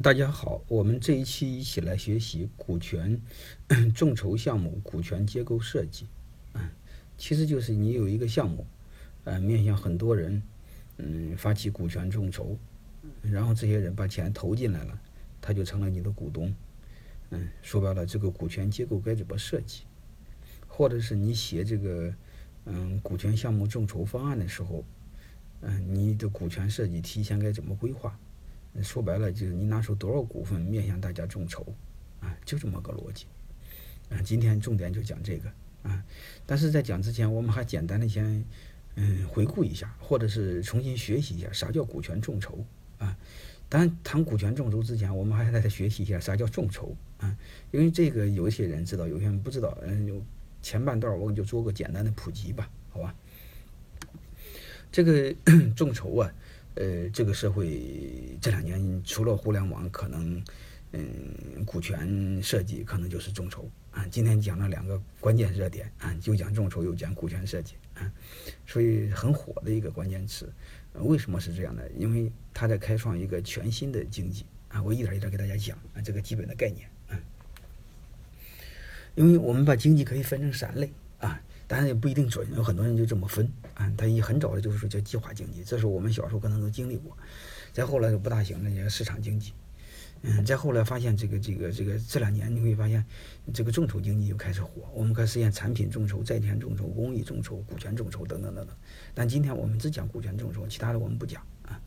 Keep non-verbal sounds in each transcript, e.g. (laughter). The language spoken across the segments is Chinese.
大家好，我们这一期一起来学习股权 (coughs) 众筹项目股权结构设计。嗯，其实就是你有一个项目，呃，面向很多人，嗯，发起股权众筹，然后这些人把钱投进来了，他就成了你的股东。嗯，说白了，这个股权结构该怎么设计？或者是你写这个嗯股权项目众筹方案的时候，嗯，你的股权设计提前该怎么规划？说白了就是你拿出多少股份面向大家众筹，啊，就这么个逻辑，啊，今天重点就讲这个，啊，但是在讲之前，我们还简单的先，嗯，回顾一下，或者是重新学习一下啥叫股权众筹，啊，当然谈股权众筹之前，我们还得再学习一下啥叫众筹，啊，因为这个有一些人知道，有些人不知道，嗯，有前半段我就做个简单的普及吧，好吧，这个 (clears throat) 众筹啊。呃，这个社会这两年除了互联网，可能，嗯，股权设计可能就是众筹啊。今天讲了两个关键热点啊，就讲众筹，又讲股权设计啊，所以很火的一个关键词。为什么是这样的？因为它在开创一个全新的经济啊。我一点一点给大家讲啊，这个基本的概念啊。因为我们把经济可以分成三类啊。当然也不一定准，有很多人就这么分啊。他一很早的就是说叫计划经济，这是我们小时候可能都经历过。再后来就不大行了，也市场经济。嗯，再后来发现这个这个这个这两年你会发现，这个众筹经济又开始火，我们开始实现产品众筹、债权众筹、公益众筹、股权众筹等等等等。但今天我们只讲股权众筹，其他的我们不讲啊。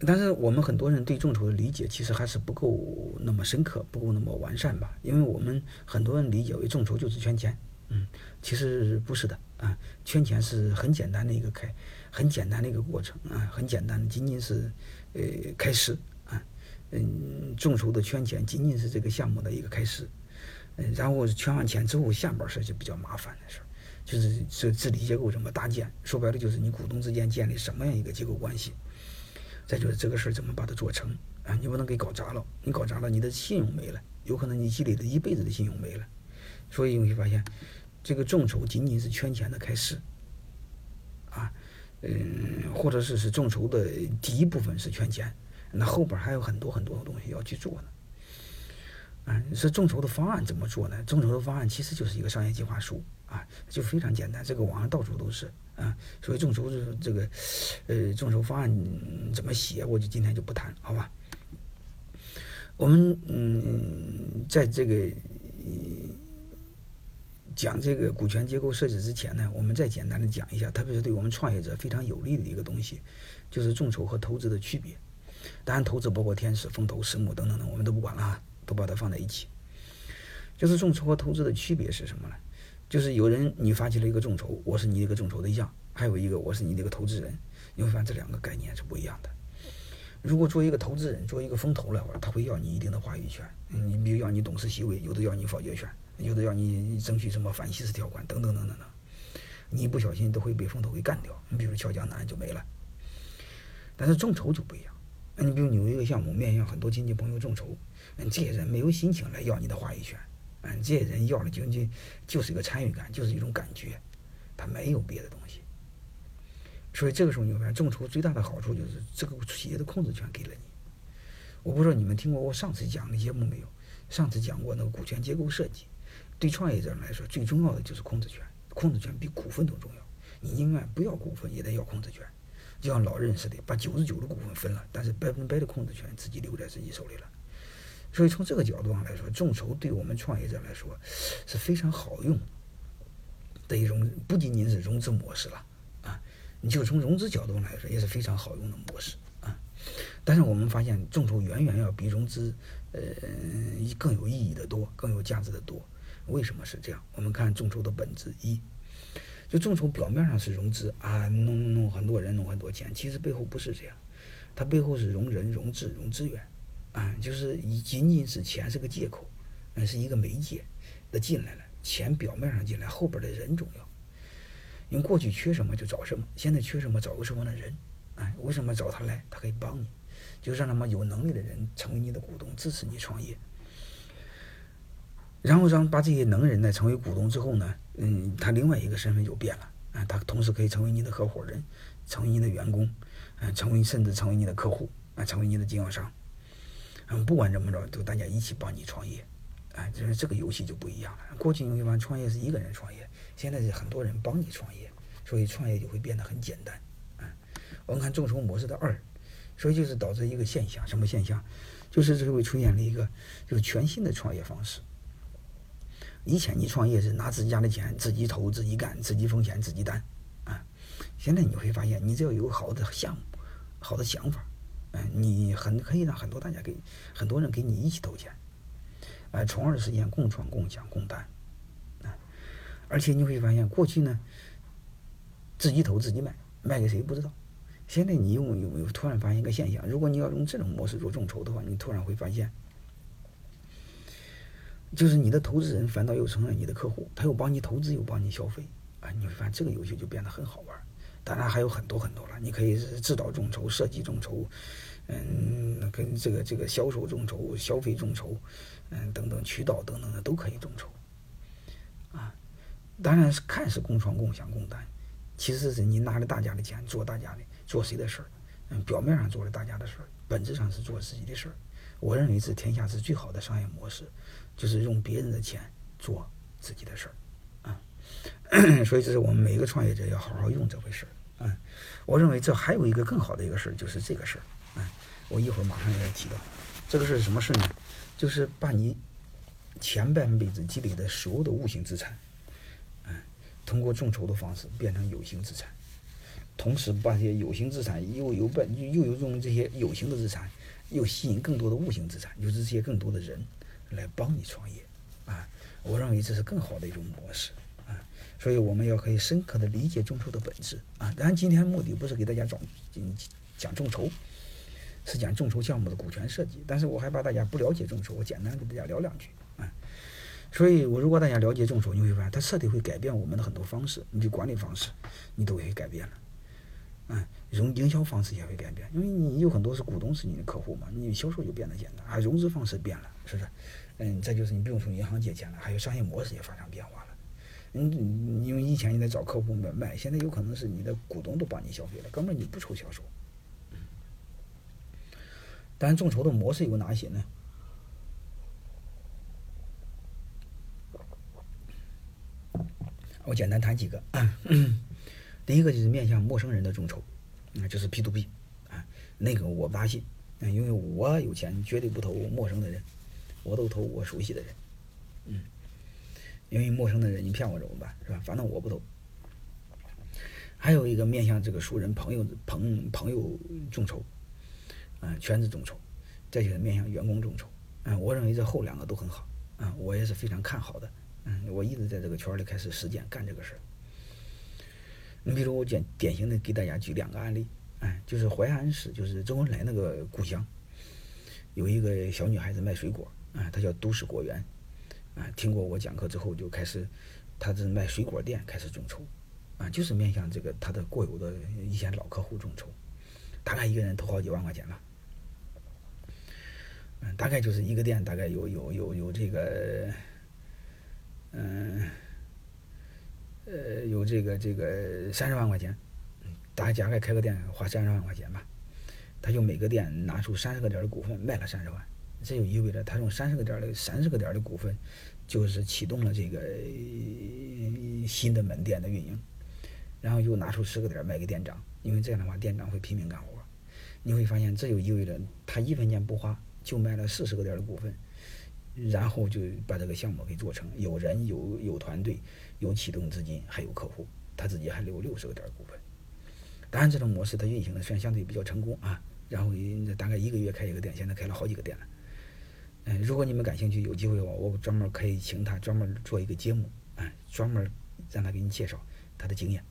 但是我们很多人对众筹的理解其实还是不够那么深刻，不够那么完善吧？因为我们很多人理解为众筹就是圈钱。嗯，其实不是的啊，圈钱是很简单的一个开，很简单的一个过程啊，很简单的，仅仅是呃开始啊，嗯，众筹的圈钱仅仅是这个项目的一个开始，嗯，然后圈完钱之后，下边事就比较麻烦的事儿，就是这治理结构怎么搭建，说白了就是你股东之间建立什么样一个结构关系，再就是这个事儿怎么把它做成啊，你不能给搞砸了，你搞砸了，你的信用没了，有可能你积累的一辈子的信用没了。所以你会发现，这个众筹仅仅是圈钱的开始，啊，嗯，或者是是众筹的第一部分是圈钱，那后边还有很多很多的东西要去做呢。啊，是众筹的方案怎么做呢？众筹的方案其实就是一个商业计划书啊，就非常简单，这个网上到处都是啊。所以众筹是这个，呃，众筹方案怎么写，我就今天就不谈，好吧？我们嗯，在这个。讲这个股权结构设置之前呢，我们再简单的讲一下，特别是对我们创业者非常有利的一个东西，就是众筹和投资的区别。当然，投资包括天使、风投、私募等等等，我们都不管了啊，都把它放在一起。就是众筹和投资的区别是什么呢？就是有人你发起了一个众筹，我是你一个众筹对象；还有一个我是你的一个投资人，你会发现这两个概念是不一样的。如果作为一个投资人，作为一个风投的话，他会要你一定的话语权，你比如要你董事席位，有的要你否决权。有的要你争取什么反稀释条款等等等等等，你一不小心都会被风投给干掉。你比如俏江南就没了。但是众筹就不一样，你比如你有一个项目面向很多亲戚朋友众筹，嗯，这些人没有心情来要你的话语权，嗯，这些人要的仅仅就是一个参与感，就是一种感觉，他没有别的东西。所以这个时候你会发现，众筹最大的好处就是这个企业的控制权给了你。我不知道你们听过我上次讲的节目没有？上次讲过那个股权结构设计。对创业者来说，最重要的就是控制权，控制权比股份都重要。你宁愿不要股份，也得要控制权，就像老任似的，把九十九的股份分了，但是百分百的控制权自己留在自己手里了。所以从这个角度上来说，众筹对我们创业者来说是非常好用的一种，不仅仅是融资模式了，你就从融资角度来说也是非常好用的模式啊。但是我们发现，众筹远远要比融资呃更有意义的多，更有价值的多。为什么是这样？我们看众筹的本质一，就众筹表面上是融资啊，弄弄很多人弄很多钱，其实背后不是这样，它背后是融人、融资、融资源，啊，就是以仅仅是钱是个借口，那是一个媒介，的进来了，钱表面上进来，后边的人重要。因为过去缺什么就找什么，现在缺什么找个什么样的人，哎，为什么找他来？他可以帮你，就让他们有能力的人成为你的股东，支持你创业。然后让把这些能人呢成为股东之后呢，嗯，他另外一个身份就变了啊，他同时可以成为你的合伙人，成为你的员工，嗯，成为甚至成为你的客户啊，成为你的经销商。嗯，不管怎么着，都大家一起帮你创业，啊，就是这个游戏就不一样了。过去你会发现创业是一个人创业，现在是很多人帮你创业，所以创业就会变得很简单。啊，我们看众筹模式的二，所以就是导致一个现象，什么现象？就是这会出现了一个就是全新的创业方式。以前你创业是拿自己家的钱，自己投、自己干、自己风险、自己担，啊，现在你会发现，你只要有好的项目、好的想法。嗯，你很可以让很多大家给很多人给你一起投钱，呃，从而实现共创、共享、共担，啊，而且你会发现，过去呢，自己投自己卖，卖给谁不知道，现在你用有没有突然发现一个现象？如果你要用这种模式做众筹的话，你突然会发现，就是你的投资人反倒又成了你的客户，他又帮你投资，又帮你消费，啊，你会发现这个游戏就变得很好玩。当然还有很多很多了，你可以是制导众筹、设计众筹，嗯，跟这个这个销售众筹、消费众筹，嗯，等等渠道等等的都可以众筹，啊，当然是看似共创、共享、共担，其实是你拿着大家的钱做大家的做谁的事儿，嗯，表面上做了大家的事儿，本质上是做自己的事儿。我认为是天下是最好的商业模式，就是用别人的钱做自己的事儿。啊 (laughs) 所以，这是我们每一个创业者要好好用这回事儿。嗯，我认为这还有一个更好的一个事儿，就是这个事儿。我一会儿马上要提到。这个是什么事呢？就是把你前半辈子积累的所有的无形资产，嗯，通过众筹的方式变成有形资产，同时把这些有形资产又有本又有用这些有形的资产，又吸引更多的无形资产，就是这些更多的人来帮你创业。啊，我认为这是更好的一种模式。啊所以我们要可以深刻的理解众筹的本质啊！当然，今天目的不是给大家讲讲众筹，是讲众筹项目的股权设计。但是我害怕大家不了解众筹，我简单跟大家聊两句啊。所以，我如果大家了解众筹，你会发现它彻底会改变我们的很多方式，你的管理方式你都会改变了，嗯，融营销方式也会改变，因为你有很多是股东是你的客户嘛，你销售就变得简单，啊，融资方式变了，是不是？嗯，再就是你不用从银行借钱了，还有商业模式也发生变化了。嗯，因为以前你在找客户买卖，现在有可能是你的股东都帮你消费了，根本你不愁销售。但众筹的模式有哪些呢？我简单谈几个。(clears throat) 第一个就是面向陌生人的众筹，那就是 P to P 啊，那个我不大信，因为我有钱绝对不投陌生的人，我都投我熟悉的人，嗯。因为陌生的人，你骗我怎么办？是吧？反正我不投。还有一个面向这个熟人、朋友、朋朋友众筹，嗯，全职众筹，再就是面向员工众筹，嗯，我认为这后两个都很好，嗯，我也是非常看好的，嗯，我一直在这个圈里开始实践干这个事儿。你比如我简典型的给大家举两个案例，哎，就是淮安市，就是周恩来那个故乡，有一个小女孩子卖水果，啊，她叫都市果园。啊，听过我讲课之后就开始，她是卖水果店开始众筹，啊，就是面向这个她的过有的一些老客户众筹，大概一个人投好几万块钱吧，大概就是一个店大概有有有有这个，嗯，呃，有这个这个三十万块钱，大家大概开个店花三十万块钱吧，他就每个店拿出三十个点的股份卖了三十万。这就意味着他用三十个点的三十个点的股份，就是启动了这个新的门店的运营，然后又拿出十个点卖给店长，因为这样的话店长会拼命干活。你会发现，这就意味着他一分钱不花就卖了四十个点的股份，然后就把这个项目给做成，有人有有团队有启动资金还有客户，他自己还留六十个点的股份。当然，这种模式它运行的算相对比较成功啊，然后大概一个月开一个店，现在开了好几个店了。嗯，如果你们感兴趣，有机会的话，我专门可以请他专门做一个节目，哎，专门让他给你介绍他的经验。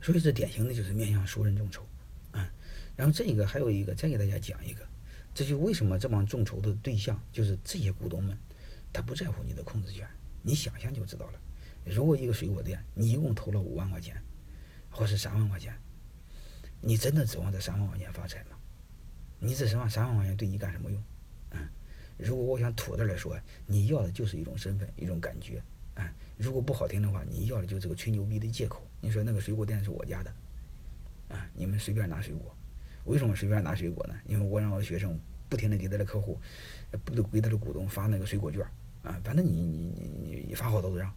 所以这典型的就是面向熟人众筹，啊，然后这个还有一个，再给大家讲一个，这就为什么这帮众筹的对象就是这些股东们，他不在乎你的控制权，你想想就知道了。如果一个水果店，你一共投了五万块钱，或是三万块钱，你真的指望这三万块钱发财吗？你这三万三万块钱对你干什么用？嗯如果我想土的来说，你要的就是一种身份，一种感觉，啊，如果不好听的话，你要的就是个吹牛逼的借口。你说那个水果店是我家的，啊，你们随便拿水果，为什么随便拿水果呢？因为我让我学生不停的给他的客户，不都给他的股东发那个水果券啊，反正你你你你发好都让，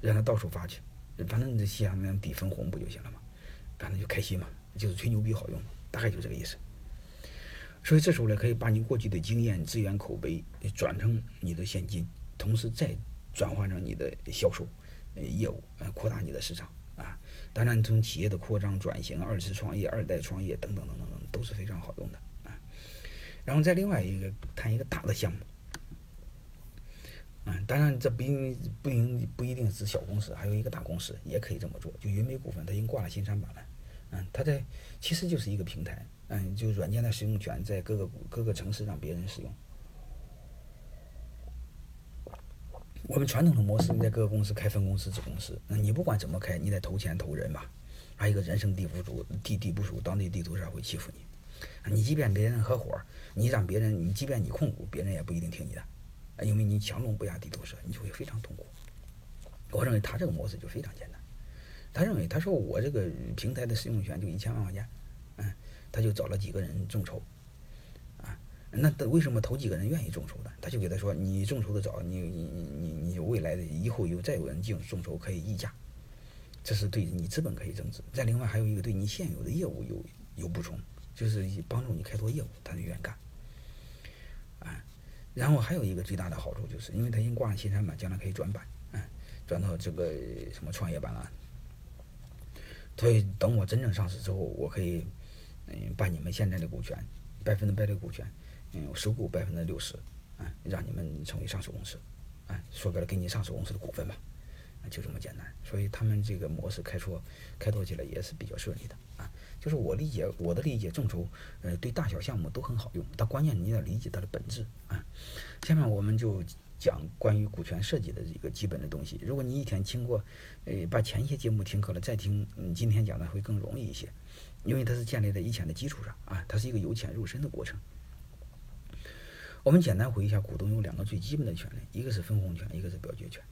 让他到处发去，反正你这下面抵分红不就行了吗？反正就开心嘛，就是吹牛逼好用，大概就这个意思。所以这时候呢，可以把你过去的经验、资源、口碑转成你的现金，同时再转换成你的销售呃业务，呃扩大你的市场。当然，从企业的扩张、转型、二次创业、二代创业等等等等等都是非常好用的啊。然后再另外一个谈一个大的项目，嗯，当然这不一不一不一定是小公司，还有一个大公司也可以这么做。就云美股份，它已经挂了新三板了，嗯，它在其实就是一个平台。嗯，就软件的使用权在各个各个城市让别人使用。我们传统的模式，你在各个公司开分公司、子公司，那你不管怎么开，你得投钱投人吧？还有一个人生地不熟，地地不熟，当地地图上会欺负你。你即便别人合伙，你让别人，你即便你控股，别人也不一定听你的，因为你强龙不压地头蛇，你就会非常痛苦。我认为他这个模式就非常简单。他认为，他说我这个平台的使用权就一千万块钱，嗯。他就找了几个人众筹，那为什么头几个人愿意众筹呢？他就给他说：“你众筹的早，你你你你你未来的以后有再有人进众筹可以溢价，这是对你资本可以增值。再另外还有一个对你现有的业务有有补充，就是帮助你开拓业务，他就愿意干。啊，然后还有一个最大的好处就是，因为他已经挂了新三板，将来可以转板，嗯，转到这个什么创业板了。所以等我真正上市之后，我可以。”嗯，把你们现在的股权，百分之百的股权，嗯，收购百分之六十，啊，让你们成为上市公司，啊，说白了，给你上市公司的股份吧，啊，就这么简单。所以他们这个模式开拓开拓起来也是比较顺利的，啊，就是我理解我的理解，众筹，呃，对大小项目都很好用，但关键你要理解它的本质，啊。下面我们就讲关于股权设计的一个基本的东西。如果你一天听过，呃，把前些节目听课了再听，嗯，今天讲的会更容易一些。因为它是建立在以前的基础上啊，它是一个由浅入深的过程。我们简单回忆一下，股东有两个最基本的权利，一个是分红权，一个是表决权，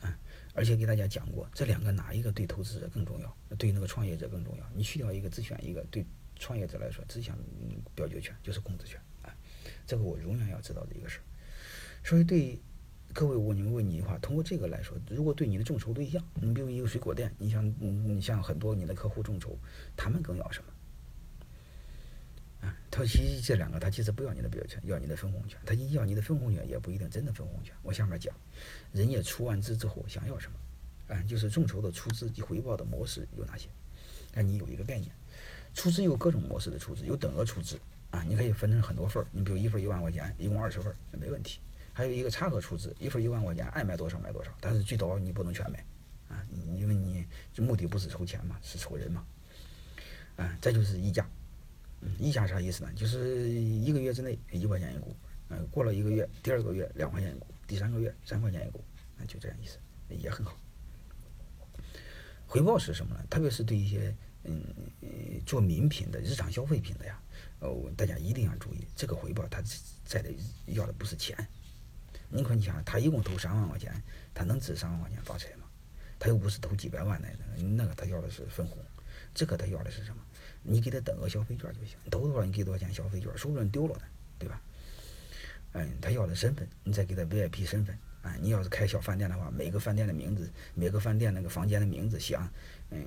啊，而且给大家讲过，这两个哪一个对投资者更重要，对那个创业者更重要？你去掉一个，只选一个，对创业者来说，只想表决权就是控制权啊，这个我永远要知道的一个事儿。所以对。各位，我你们问你一句话，通过这个来说，如果对你的众筹对象，你比如一个水果店，你像你像很多你的客户众筹，他们更要什么？他其实这两个，他其实不要你的表决权，要你的分红权。他一要你的分红权，也不一定真的分红权。我下面讲，人家出完资之后想要什么？啊，就是众筹的出资及回报的模式有哪些？让你有一个概念。出资有各种模式的出资，有等额出资啊，你可以分成很多份儿，你比如一份一万块钱，一共二十份，那没问题。还有一个差额出资，一份一万块钱，爱买多少买多少，但是最多你不能全买，啊，因为你这目的不是筹钱嘛，是筹人嘛，啊，这就是溢价，溢价啥意思呢？就是一个月之内一块钱一股，嗯，过了一个月，第二个月两块钱一股，第三个月三块钱一股，那就这样意思，也很好。回报是什么呢？特别是对一些嗯做名品的日常消费品的呀，哦，大家一定要注意，这个回报他在的要的不是钱。你看，你想，他一共投三万块钱，他能值三万块钱发财吗？他又不是投几百万的，那个他要的是分红，这个他要的是什么？你给他等个消费券就行，投多少你给多少钱消费券，说不定丢了呢，对吧？嗯，他要的身份，你再给他 VIP 身份啊。你要是开小饭店的话，每个饭店的名字，每个饭店那个房间的名字，写上，嗯，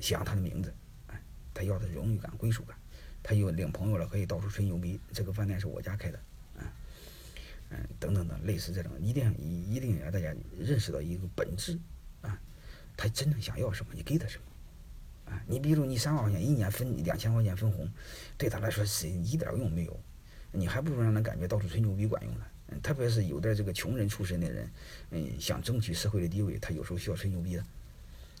写上他的名字，哎，他要的荣誉感、归属感。他有领朋友了，可以到处吹牛逼，这个饭店是我家开的。嗯，等等的，类似这种，一定一一定让大家认识到一个本质啊，他真正想要什么，你给他什么？你比如你三万块钱一年分两千块钱分红，对他来说是一点用没有，你还不如让他感觉到处吹牛逼管用呢。嗯，特别是有的这个穷人出身的人，嗯，想争取社会的地位，他有时候需要吹牛逼的。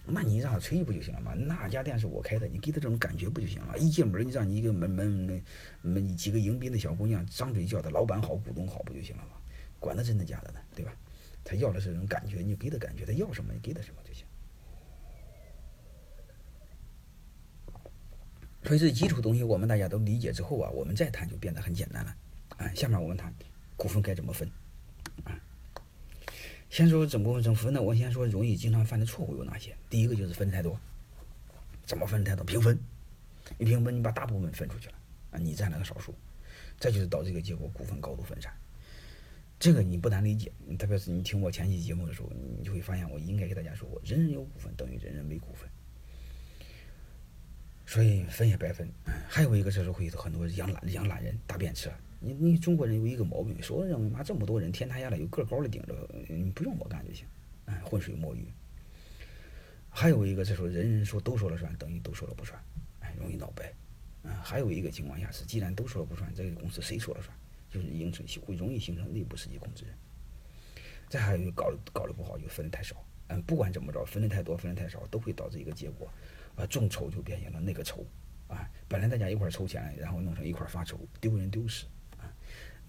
那你让他吹不就行了吗？那家店是我开的，你给他这种感觉不就行了？一进门你让你一个门门门门几个迎宾的小姑娘张嘴叫他老板好，股东好不就行了吗？管他真的假的呢，对吧？他要的是这种感觉，你给他感觉，他要什么你给他什么就行。所以这基础东西我们大家都理解之后啊，我们再谈就变得很简单了。啊，下面我们谈股份该怎么分。啊。先说怎么怎么分呢？我先说容易经常犯的错误有哪些。第一个就是分太多，怎么分太多？平分，一平分你把大部分分出去了啊，你占了个少数，这就是导致一个结果，股份高度分散。这个你不难理解，特别是你听我前期节目的时候，你就会发现我应该给大家说过，人人有股份等于人人没股份，所以分也白分。还有一个，这时候会很多养懒养懒人搭便车。你你中国人有一个毛病，所有人认为妈这么多人天塌下来有个高的顶着，你不用我干就行，哎，浑水摸鱼。还有一个，这时候人人说都说了算，等于都说了不算，哎，容易闹掰。嗯，还有一个情况下是，既然都说了不算，这个公司谁说了算？就是形成会容易形成内部实际控制人，再还有一个搞搞得不好就分的太少，嗯，不管怎么着分的太多分的太少都会导致一个结果，啊，众筹就变成了那个筹，啊，本来大家一块筹钱，然后弄成一块发愁，丢人丢死，啊，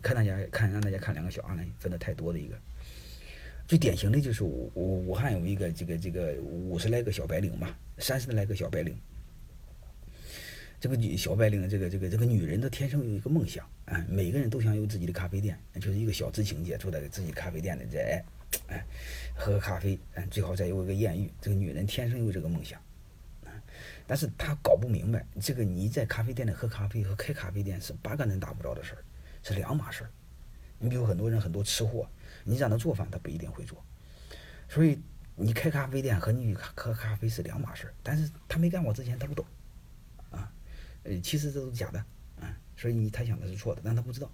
看大家看让大家看两个小案例分的太多的一个，最典型的就是武武汉有一个这个这个五十来个小白领吧，三十来个小白领。这个女小白领，这个这个这个女人，她天生有一个梦想，啊，每个人都想有自己的咖啡店，就是一个小资情节，住在自己咖啡店里，这哎，哎，喝咖啡，嗯，最好再有一个艳遇。这个女人天生有这个梦想，但是他搞不明白，这个你在咖啡店里喝咖啡和开咖啡店是八竿子打不着的事儿，是两码事儿。你比如很多人很多吃货，你让他做饭，他不一定会做，所以你开咖啡店和你喝咖啡是两码事儿。但是他没干过之前，他不懂。啊呃，其实这都是假的，啊，所以你他想的是错的，但他不知道。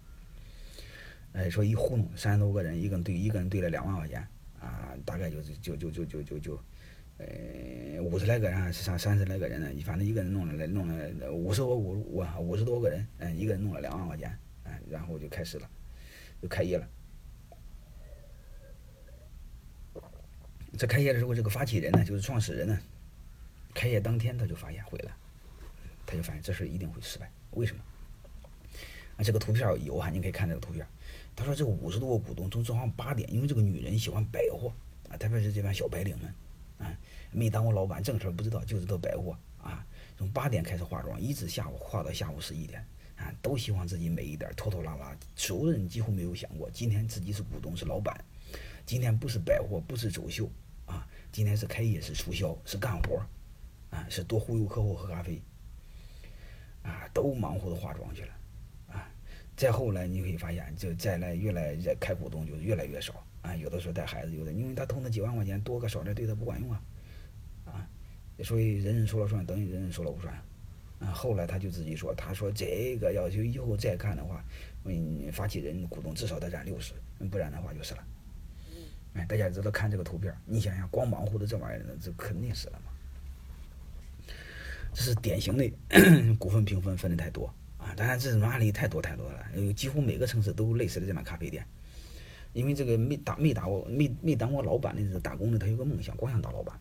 哎，说一糊弄三十多个人，一个人兑一个人兑了两万块钱，啊，大概就是就就就就就就，呃，五十来个人，三三十来个人呢，反正一个人弄了弄了五十多五五五十多个人，嗯，一个人弄了两万块钱，嗯，然后就开始了，就开业了。在开业的时候，这个发起人呢，就是创始人呢，开业当天他就发现毁了。他就发现这事一定会失败，为什么？啊，这个图片有啊，你可以看这个图片。他说这五十多个股东从早上八点，因为这个女人喜欢百货啊，特别是这帮小白领们，没当过老板，正事不知道，就知道白活啊。从八点开始化妆，一直下午化到下午十一点啊，都希望自己美一点，拖拖拉拉。所有人几乎没有想过，今天自己是股东是老板，今天不是百货，不是走秀啊，今天是开业是促销是干活啊，是多忽悠客户喝咖啡。啊，都忙活的化妆去了，啊，再后来你会发现，就再来越来越开股东就越来越少，啊，有的时候带孩子，有的因为他投那几万块钱多个少点对他不管用，啊，所以人人说了算，等于人人说了不算，啊，后来他就自己说，他说这个要求以后再看的话，嗯，发起人股东至少得占六十，不然的话就是了，哎，大家知道看这个图片，你想想光忙活的这玩意儿，这肯定是了嘛。这是典型的 (coughs) 股份平分分的太多啊！当然，这种案例太多太多了，有几乎每个城市都类似的这样咖啡店。因为这个没打没打过没没当过老板的这打工的，他有个梦想，光想当老板。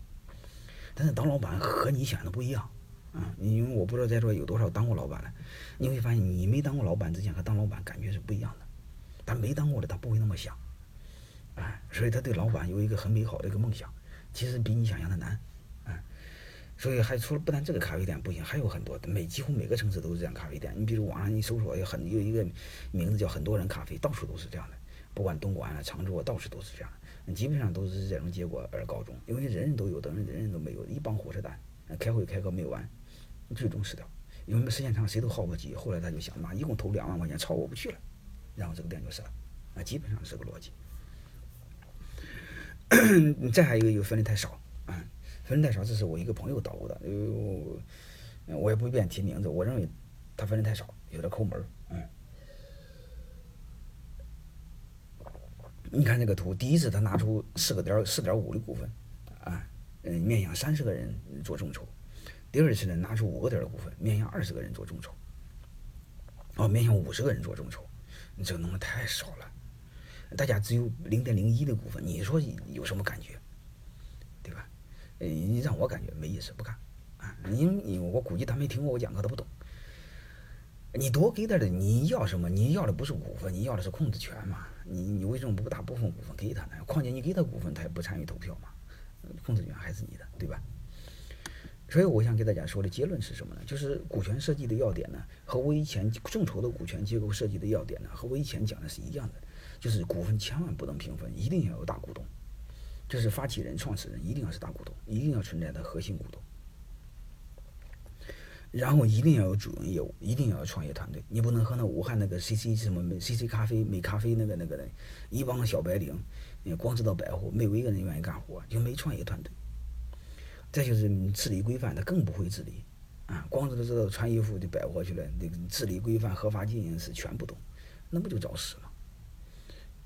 但是当老板和你想的不一样啊！因为我不知道在座有多少当过老板的，你会发现你没当过老板之前和当老板感觉是不一样的。他没当过的，他不会那么想，哎，所以他对老板有一个很美好的一个梦想，其实比你想象的难。啊所以还除了不但这个咖啡店不行，还有很多每几乎每个城市都是这样咖啡店。你比如网上你搜索有很有一个名字叫很多人咖啡，到处都是这样的，不管东莞啊、常州啊，到处都是这样的，基本上都是这种结果而告终。因为人人都有，等于人人都没有，一帮火车蛋，开会开个没完，最终死掉。因为时间长谁都耗不起，后来他就想，妈一共投两万块钱，超过不去了，然后这个店就死了。啊，基本上是个逻辑。(coughs) 再还有一个就分的太少啊。分的太少，这是我一个朋友捣鼓的，呃，我也不便提名字。我认为他分的太少，有点抠门儿。嗯，你看这个图，第一次他拿出四个点四点五的股份，啊，嗯，面向三十个人做众筹；第二次呢，拿出五个点的股份，面向二十个人做众筹。哦，面向五十个人做众筹，你这个弄的太少了，大家只有零点零一的股份，你说有什么感觉？你让我感觉没意思，不干啊！因为你我估计他没听过我讲课，他不懂。你多给点的，你要什么？你要的不是股份，你要的是控制权嘛？你你为什么不大部分股份给他呢？况且你给他股份，他也不参与投票嘛，控制权还是你的，对吧？所以我想给大家说的结论是什么呢？就是股权设计的要点呢，和我以前众筹的股权结构设计的要点呢，和我以前讲的是一样的，就是股份千万不能平分，一定要有大股东。就是发起人、创始人一定要是大股东，一定要存在的核心股东。然后一定要有主营业务，一定要有创业团队。你不能和那武汉那个 CC 什么 CC 咖啡、美咖啡那个那个的一帮小白领，光知道摆货，没有一个人愿意干活，就没创业团队。再就是治理规范，他更不会治理啊，光知道知道穿衣服就摆货去了，那个治理规范、合法经营是全不懂，那不就找死吗？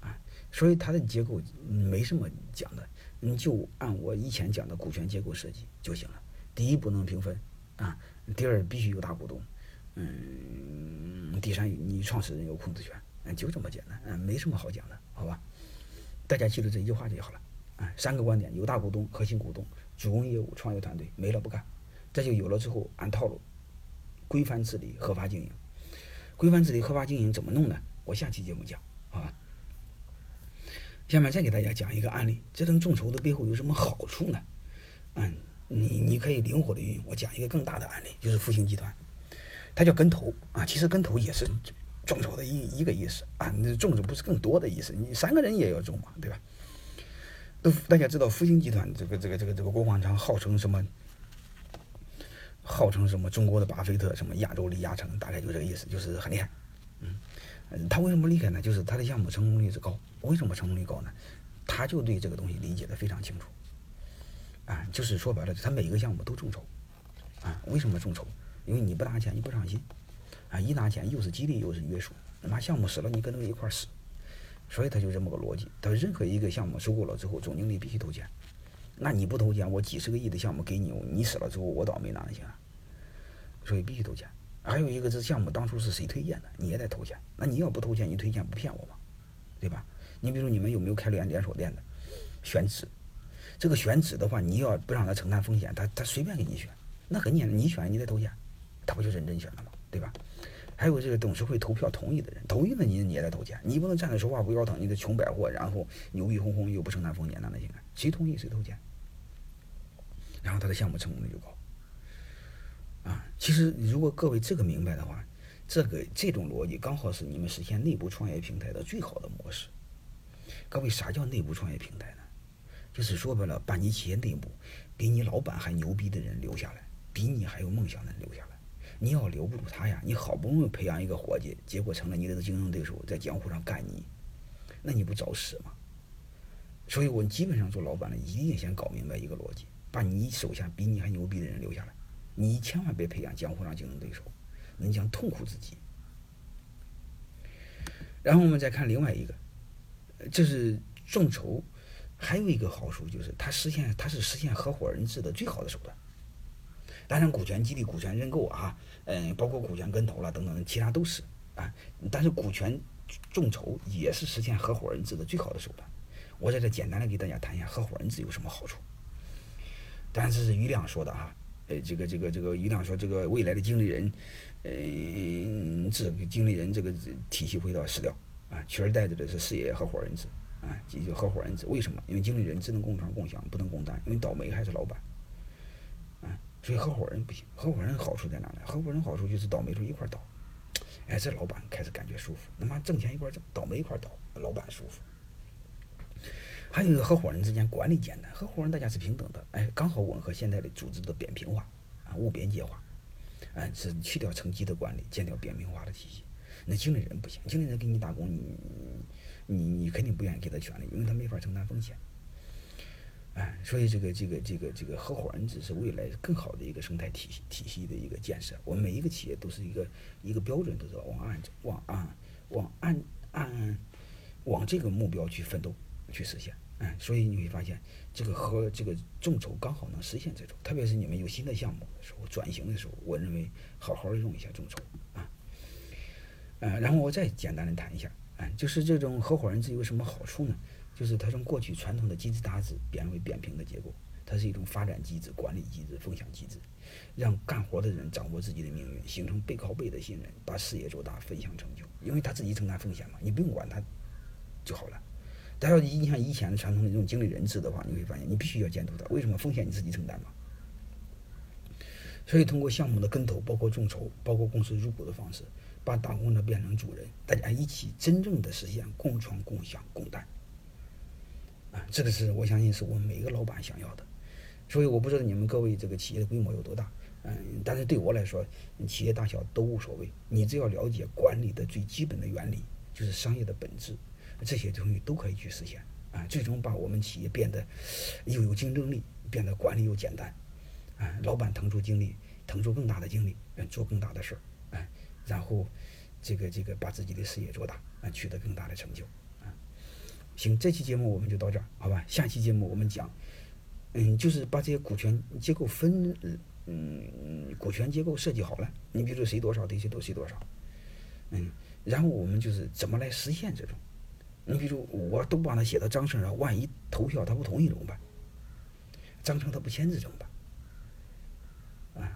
啊，所以它的结构没什么讲的，你就按我以前讲的股权结构设计就行了。第一，不能平分啊。第二，必须有大股东，嗯，第三，你创始人有控制权，嗯，就这么简单，嗯，没什么好讲的，好吧？大家记住这一句话就好了，啊，三个观点：有大股东、核心股东、主营业务、创业团队，没了不干，这就有了之后，按套路，规范治理、合法经营。规范治理、合法经营怎么弄呢？我下期节目讲，好吧？下面再给大家讲一个案例，这种众筹的背后有什么好处呢？嗯。你你可以灵活的运用。我讲一个更大的案例，就是复兴集团，它叫跟投啊，其实跟投也是众筹的一一个意思啊，那众筹不是更多的意思，你三个人也要众嘛，对吧？都大家知道复兴集团这个这个这个这个郭广昌号称什么？号称什么中国的巴菲特，什么亚洲李嘉诚，大概就这个意思，就是很厉害。嗯，他为什么厉害呢？就是他的项目成功率是高。为什么成功率高呢？他就对这个东西理解的非常清楚。啊，就是说白了，他每一个项目都众筹，啊，为什么众筹？因为你不拿钱，你不上心，啊，一拿钱又是激励又是约束，那么项目死了，你跟着一块死，所以他就这么个逻辑。他任何一个项目收购了之后，总经理必须投钱，那你不投钱，我几十个亿的项目给你，你死了之后我倒霉哪能行啊？所以必须投钱。还有一个这项目当初是谁推荐的，你也得投钱。那你要不投钱，你推荐不骗我吗？对吧？你比如说你们有没有开连连锁店的，选址？这个选址的话，你要不让他承担风险，他他随便给你选，那很简单，你选你得投钱，他不就认真选了吗？对吧？还有这个董事会投票同意的人，同意了你你也得投钱，你不能站着说话不腰疼，你得穷百货，然后牛逼哄哄又不承担风险，那能行啊？谁同意谁投钱，然后他的项目成功率就高。啊，其实如果各位这个明白的话，这个这种逻辑刚好是你们实现内部创业平台的最好的模式。各位，啥叫内部创业平台？就是说白了，把你企业内部比你老板还牛逼的人留下来，比你还有梦想的人留下来。你要留不住他呀，你好不容易培养一个伙计，结果成了你的竞争对手，在江湖上干你，那你不找死吗？所以我基本上做老板的，一定先搞明白一个逻辑：把你手下比你还牛逼的人留下来，你千万别培养江湖上竞争对手，你将痛苦自己。然后我们再看另外一个，这是众筹。还有一个好处就是，它实现它是实现合伙人制的最好的手段。当然，股权激励、股权认购啊，嗯，包括股权跟投了等等，其他都是啊。但是股权众筹也是实现合伙人制的最好的手段。我在这简单的给大家谈一下合伙人制有什么好处。但是是于亮说的啊，呃，这个这个这个于亮说，这个未来的经理人，呃，这个经理人这个体系会到死掉啊，取而代之的是事业合伙人制。啊，这就合伙人制，为什么？因为经理人只能共创共享，不能共担，因为倒霉还是老板。啊，所以合伙人不行。合伙人好处在哪呢？合伙人好处就是倒霉时候一块倒，哎，这老板开始感觉舒服，他妈挣钱一块挣，倒霉一块倒，老板舒服。还有一个合伙人之间管理简单，合伙人大家是平等的，哎，刚好吻合现在的组织的扁平化啊，无边界化，哎，是去掉层级的管理，建掉扁平化的体系。那经理人不行，经理人给你打工，你。你你肯定不愿意给他权利，因为他没法承担风险，哎，所以这个这个这个这个合伙人制是未来更好的一个生态体系体系的一个建设。我们每一个企业都是一个一个标准，都是往按往按往按按往这个目标去奋斗去实现，哎，所以你会发现这个和这个众筹刚好能实现这种，特别是你们有新的项目的时候，转型的时候，我认为好好用一下众筹啊，嗯，然后我再简单的谈一下。哎，就是这种合伙人制有什么好处呢？就是它从过去传统的金字塔制变为扁平的结构，它是一种发展机制、管理机制、分享机制，让干活的人掌握自己的命运，形成背靠背的信任，把事业做大，分享成就。因为他自己承担风险嘛，你不用管他就好了。但要你像以前的传统的这种经理人制的话，你会发现你必须要监督他，为什么风险你自己承担嘛？所以通过项目的跟投，包括众筹，包括公司入股的方式。把打工者变成主人，大家一起真正的实现共创、共享、共担。啊，这个是我相信是我们每一个老板想要的。所以我不知道你们各位这个企业的规模有多大，嗯，但是对我来说，企业大小都无所谓，你只要了解管理的最基本的原理，就是商业的本质，这些东西都可以去实现啊，最终把我们企业变得又有竞争力，变得管理又简单，啊，老板腾出精力，腾出更大的精力，嗯，做更大的事儿，然后这个这个把自己的事业做大，啊，取得更大的成就，啊，行，这期节目我们就到这儿，好吧？下期节目我们讲，嗯，就是把这些股权结构分。嗯，股权结构设计好了，你比如说谁多少对谁多谁多少，嗯，然后我们就是怎么来实现这种？你比如我都帮他写到章程上，万一投票他不同意怎么办？章程他不签字怎么办？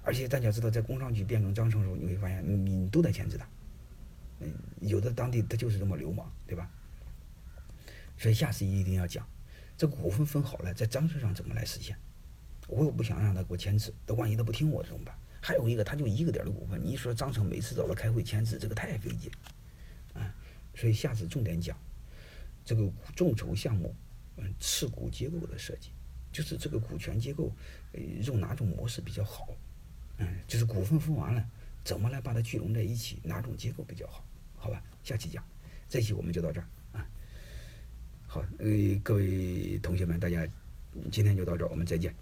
而且大家知道，在工商局变更章程的时候，你会发现你你都得签字的，嗯，有的当地他就是这么流氓，对吧？所以下次一定要讲，这股份分好了，在章程上怎么来实现？我又不想让他给我签字，那万一他不听我怎么办？还有一个，他就一个点的股份，你一说章程每次找他开会签字，这个太费劲，啊，所以下次重点讲这个众筹项目，嗯，持股结构的设计，就是这个股权结构，呃，用哪种模式比较好？就是股份分完了，怎么来把它聚拢在一起？哪种结构比较好？好吧，下期讲，这期我们就到这儿啊。好，呃，各位同学们，大家今天就到这儿，我们再见。